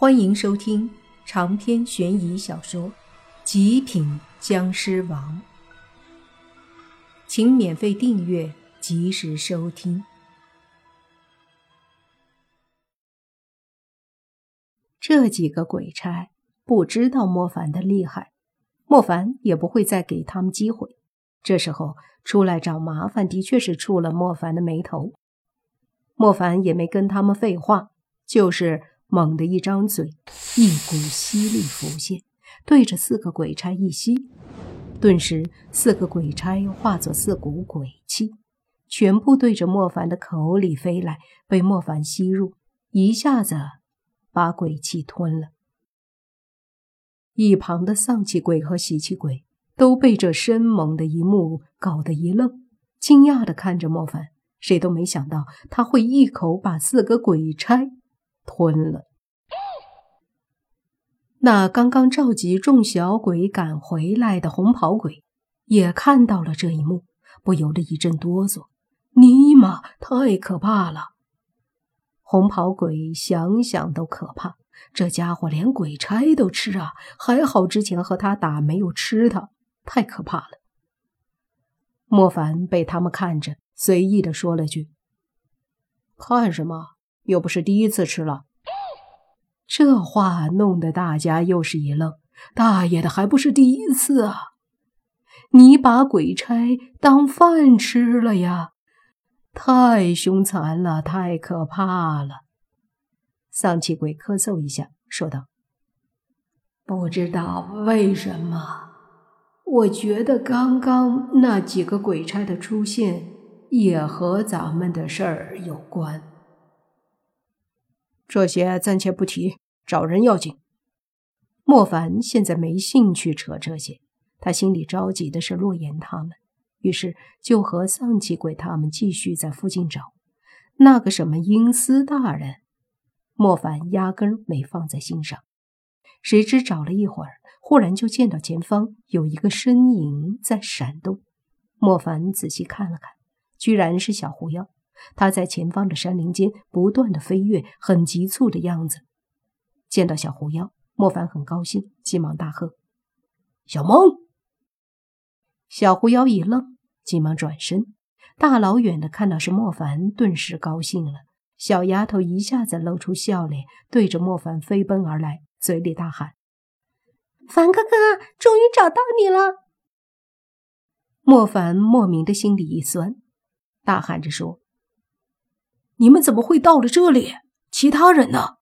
欢迎收听长篇悬疑小说《极品僵尸王》，请免费订阅，及时收听。这几个鬼差不知道莫凡的厉害，莫凡也不会再给他们机会。这时候出来找麻烦，的确是触了莫凡的眉头。莫凡也没跟他们废话，就是。猛地一张嘴，一股吸力浮现，对着四个鬼差一吸，顿时四个鬼差化作四股鬼气，全部对着莫凡的口里飞来，被莫凡吸入，一下子把鬼气吞了。一旁的丧气鬼和喜气鬼都被这生猛的一幕搞得一愣，惊讶地看着莫凡，谁都没想到他会一口把四个鬼差。吞了。那刚刚召集众小鬼赶回来的红袍鬼，也看到了这一幕，不由得一阵哆嗦。尼玛，太可怕了！红袍鬼想想都可怕，这家伙连鬼差都吃啊！还好之前和他打没有吃他，太可怕了。莫凡被他们看着，随意的说了句：“看什么？”又不是第一次吃了，这话弄得大家又是一愣。大爷的，还不是第一次啊！你把鬼差当饭吃了呀？太凶残了，太可怕了！丧气鬼咳嗽一下，说道：“不知道为什么，我觉得刚刚那几个鬼差的出现也和咱们的事儿有关。”这些暂且不提，找人要紧。莫凡现在没兴趣扯这些，他心里着急的是洛言他们，于是就和丧气鬼他们继续在附近找那个什么阴司大人。莫凡压根没放在心上，谁知找了一会儿，忽然就见到前方有一个身影在闪动。莫凡仔细看了看，居然是小狐妖。他在前方的山林间不断的飞跃，很急促的样子。见到小狐妖，莫凡很高兴，急忙大喝：“小梦！”小狐妖一愣，急忙转身，大老远的看到是莫凡，顿时高兴了。小丫头一下子露出笑脸，对着莫凡飞奔而来，嘴里大喊：“凡哥哥，终于找到你了！”莫凡莫名的心里一酸，大喊着说。你们怎么会到了这里？其他人呢？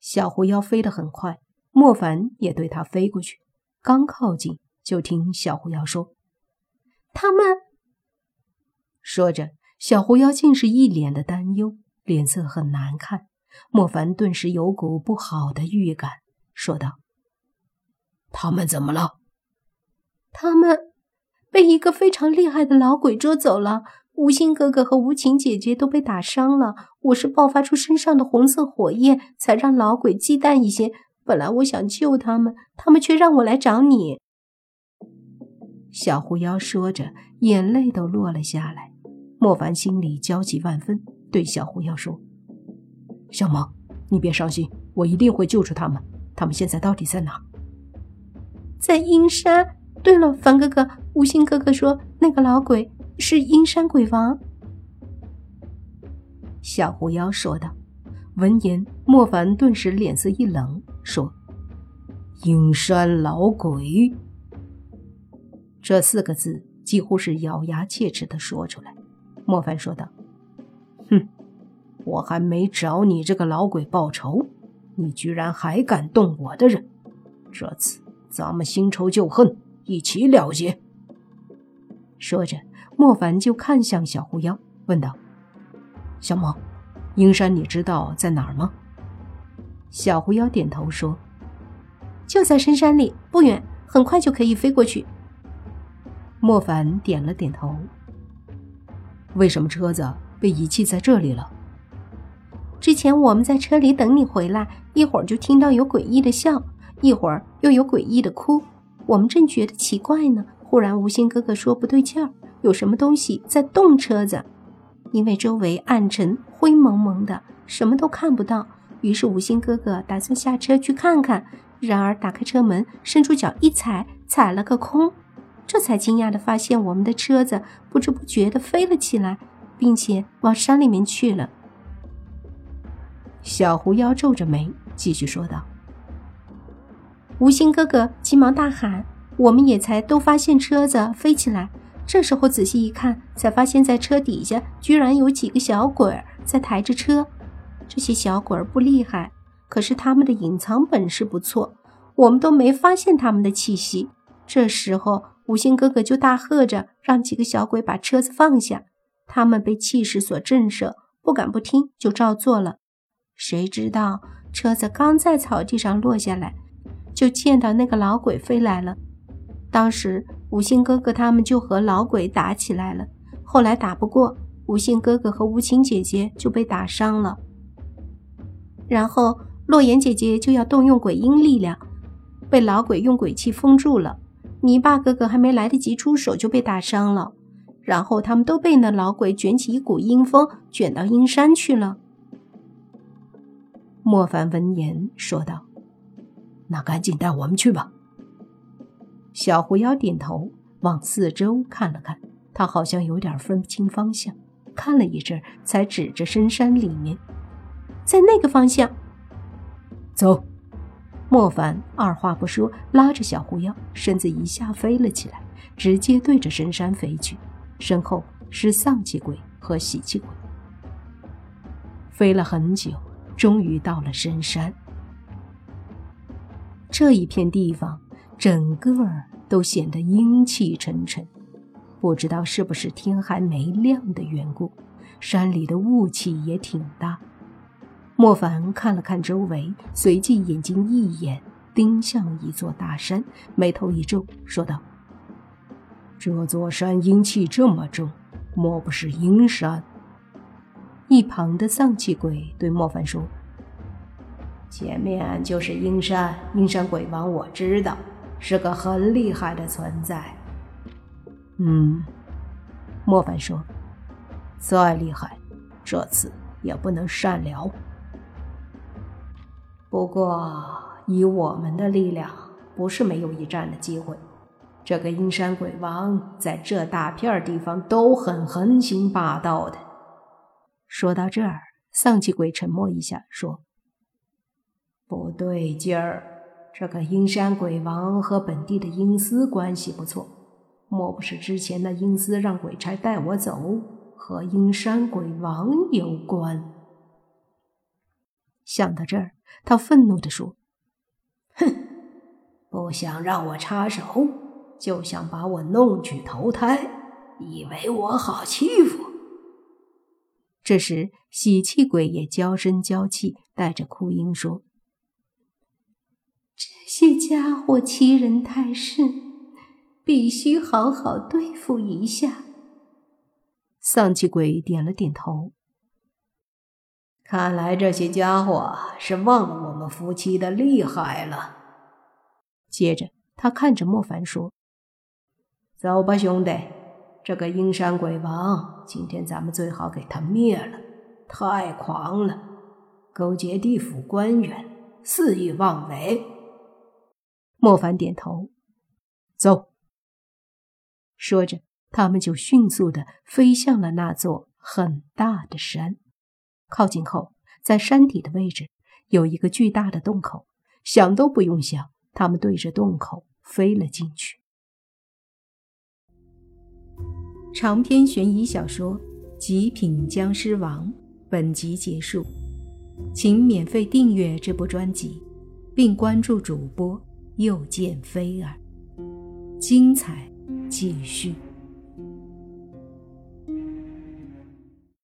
小狐妖飞得很快，莫凡也对他飞过去。刚靠近，就听小狐妖说：“他们。”说着，小狐妖竟是一脸的担忧，脸色很难看。莫凡顿时有股不好的预感，说道：“他们怎么了？”他们被一个非常厉害的老鬼捉走了。无心哥哥和无情姐姐都被打伤了，我是爆发出身上的红色火焰，才让老鬼忌惮一些。本来我想救他们，他们却让我来找你。小狐妖说着，眼泪都落了下来。莫凡心里焦急万分，对小狐妖说：“小萌，你别伤心，我一定会救出他们。他们现在到底在哪？”在阴山。对了，凡哥哥，无心哥哥说那个老鬼。是阴山鬼王，小狐妖说道。闻言，莫凡顿时脸色一冷，说：“阴山老鬼。”这四个字几乎是咬牙切齿的说出来。莫凡说道：“哼，我还没找你这个老鬼报仇，你居然还敢动我的人！这次咱们新仇旧恨一起了结。”说着。莫凡就看向小狐妖，问道：“小梦，阴山你知道在哪儿吗？”小狐妖点头说：“就在深山里，不远，很快就可以飞过去。”莫凡点了点头。为什么车子被遗弃在这里了？之前我们在车里等你回来，一会儿就听到有诡异的笑，一会儿又有诡异的哭，我们正觉得奇怪呢，忽然无心哥哥说不对劲儿。有什么东西在动车子？因为周围暗沉、灰蒙蒙的，什么都看不到。于是吴昕哥哥打算下车去看看，然而打开车门，伸出脚一踩，踩了个空，这才惊讶的发现我们的车子不知不觉的飞了起来，并且往山里面去了。小狐妖皱着眉，继续说道：“吴昕哥哥急忙大喊，我们也才都发现车子飞起来。这时候仔细一看，才发现在车底下居然有几个小鬼儿在抬着车。”这些小鬼儿不厉害，可是他们的隐藏本事不错，我们都没发现他们的气息。这时候，五星哥哥就大喝着，让几个小鬼把车子放下。他们被气势所震慑，不敢不听，就照做了。谁知道车子刚在草地上落下来，就见到那个老鬼飞来了。当时，五星哥哥他们就和老鬼打起来了。后来打不过，五星哥哥和无情姐姐就被打伤了。然后，洛言姐姐就要动用鬼婴力量，被老鬼用鬼气封住了。泥巴哥哥还没来得及出手，就被打伤了。然后他们都被那老鬼卷起一股阴风，卷到阴山去了。莫凡闻言说道：“那赶紧带我们去吧。”小狐妖点头，往四周看了看，他好像有点分不清方向，看了一阵，才指着深山里面。在那个方向，走。莫凡二话不说，拉着小狐妖，身子一下飞了起来，直接对着深山飞去。身后是丧气鬼和喜气鬼。飞了很久，终于到了深山。这一片地方，整个都显得阴气沉沉。不知道是不是天还没亮的缘故，山里的雾气也挺大。莫凡看了看周围，随即眼睛一眼盯向一座大山，眉头一皱，说道：“这座山阴气这么重，莫不是阴山？”一旁的丧气鬼对莫凡说：“前面就是阴山，阴山鬼王我知道，是个很厉害的存在。”嗯，莫凡说：“再厉害，这次也不能善了。”不过，以我们的力量，不是没有一战的机会。这个阴山鬼王在这大片地方都很横行霸道的。说到这儿，丧气鬼沉默一下，说：“不对劲儿，这个阴山鬼王和本地的阴司关系不错，莫不是之前的阴司让鬼差带我走，和阴山鬼王有关？”想到这儿。他愤怒地说：“哼，不想让我插手，就想把我弄去投胎，以为我好欺负。”这时，喜气鬼也娇声娇气，带着哭音说：“这些家伙欺人太甚，必须好好对付一下。”丧气鬼点了点头。看来这些家伙是忘了我们夫妻的厉害了。接着，他看着莫凡说：“走吧，兄弟，这个阴山鬼王，今天咱们最好给他灭了。太狂了，勾结地府官员，肆意妄为。”莫凡点头：“走。”说着，他们就迅速的飞向了那座很大的山。靠近后，在山底的位置有一个巨大的洞口，想都不用想，他们对着洞口飞了进去。长篇悬疑小说《极品僵尸王》本集结束，请免费订阅这部专辑，并关注主播又见菲儿，精彩继续。